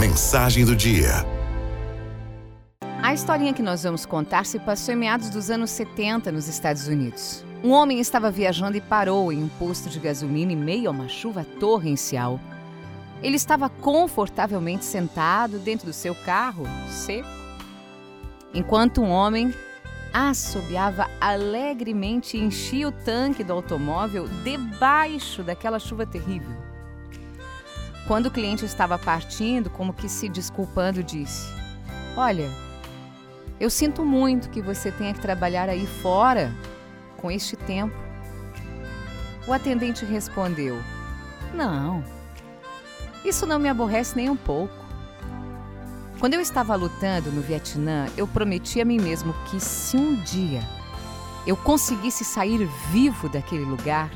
mensagem do dia. A historinha que nós vamos contar se passou em meados dos anos 70 nos Estados Unidos. Um homem estava viajando e parou em um posto de gasolina em meio a uma chuva torrencial. Ele estava confortavelmente sentado dentro do seu carro, seco, enquanto um homem assobiava alegremente e enchia o tanque do automóvel debaixo daquela chuva terrível. Quando o cliente estava partindo, como que se desculpando, disse: Olha, eu sinto muito que você tenha que trabalhar aí fora com este tempo. O atendente respondeu: Não, isso não me aborrece nem um pouco. Quando eu estava lutando no Vietnã, eu prometi a mim mesmo que se um dia eu conseguisse sair vivo daquele lugar,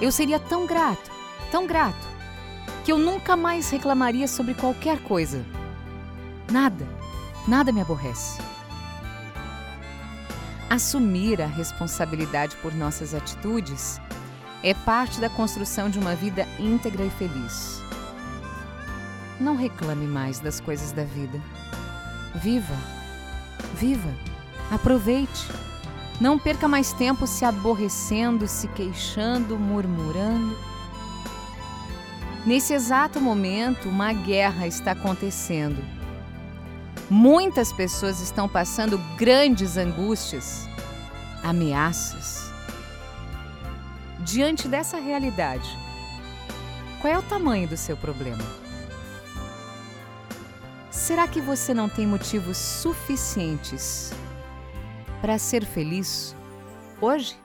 eu seria tão grato, tão grato, que eu nunca mais reclamaria sobre qualquer coisa. Nada, nada me aborrece. Assumir a responsabilidade por nossas atitudes é parte da construção de uma vida íntegra e feliz. Não reclame mais das coisas da vida. Viva, viva, aproveite. Não perca mais tempo se aborrecendo, se queixando, murmurando. Nesse exato momento, uma guerra está acontecendo. Muitas pessoas estão passando grandes angústias, ameaças. Diante dessa realidade, qual é o tamanho do seu problema? Será que você não tem motivos suficientes para ser feliz hoje?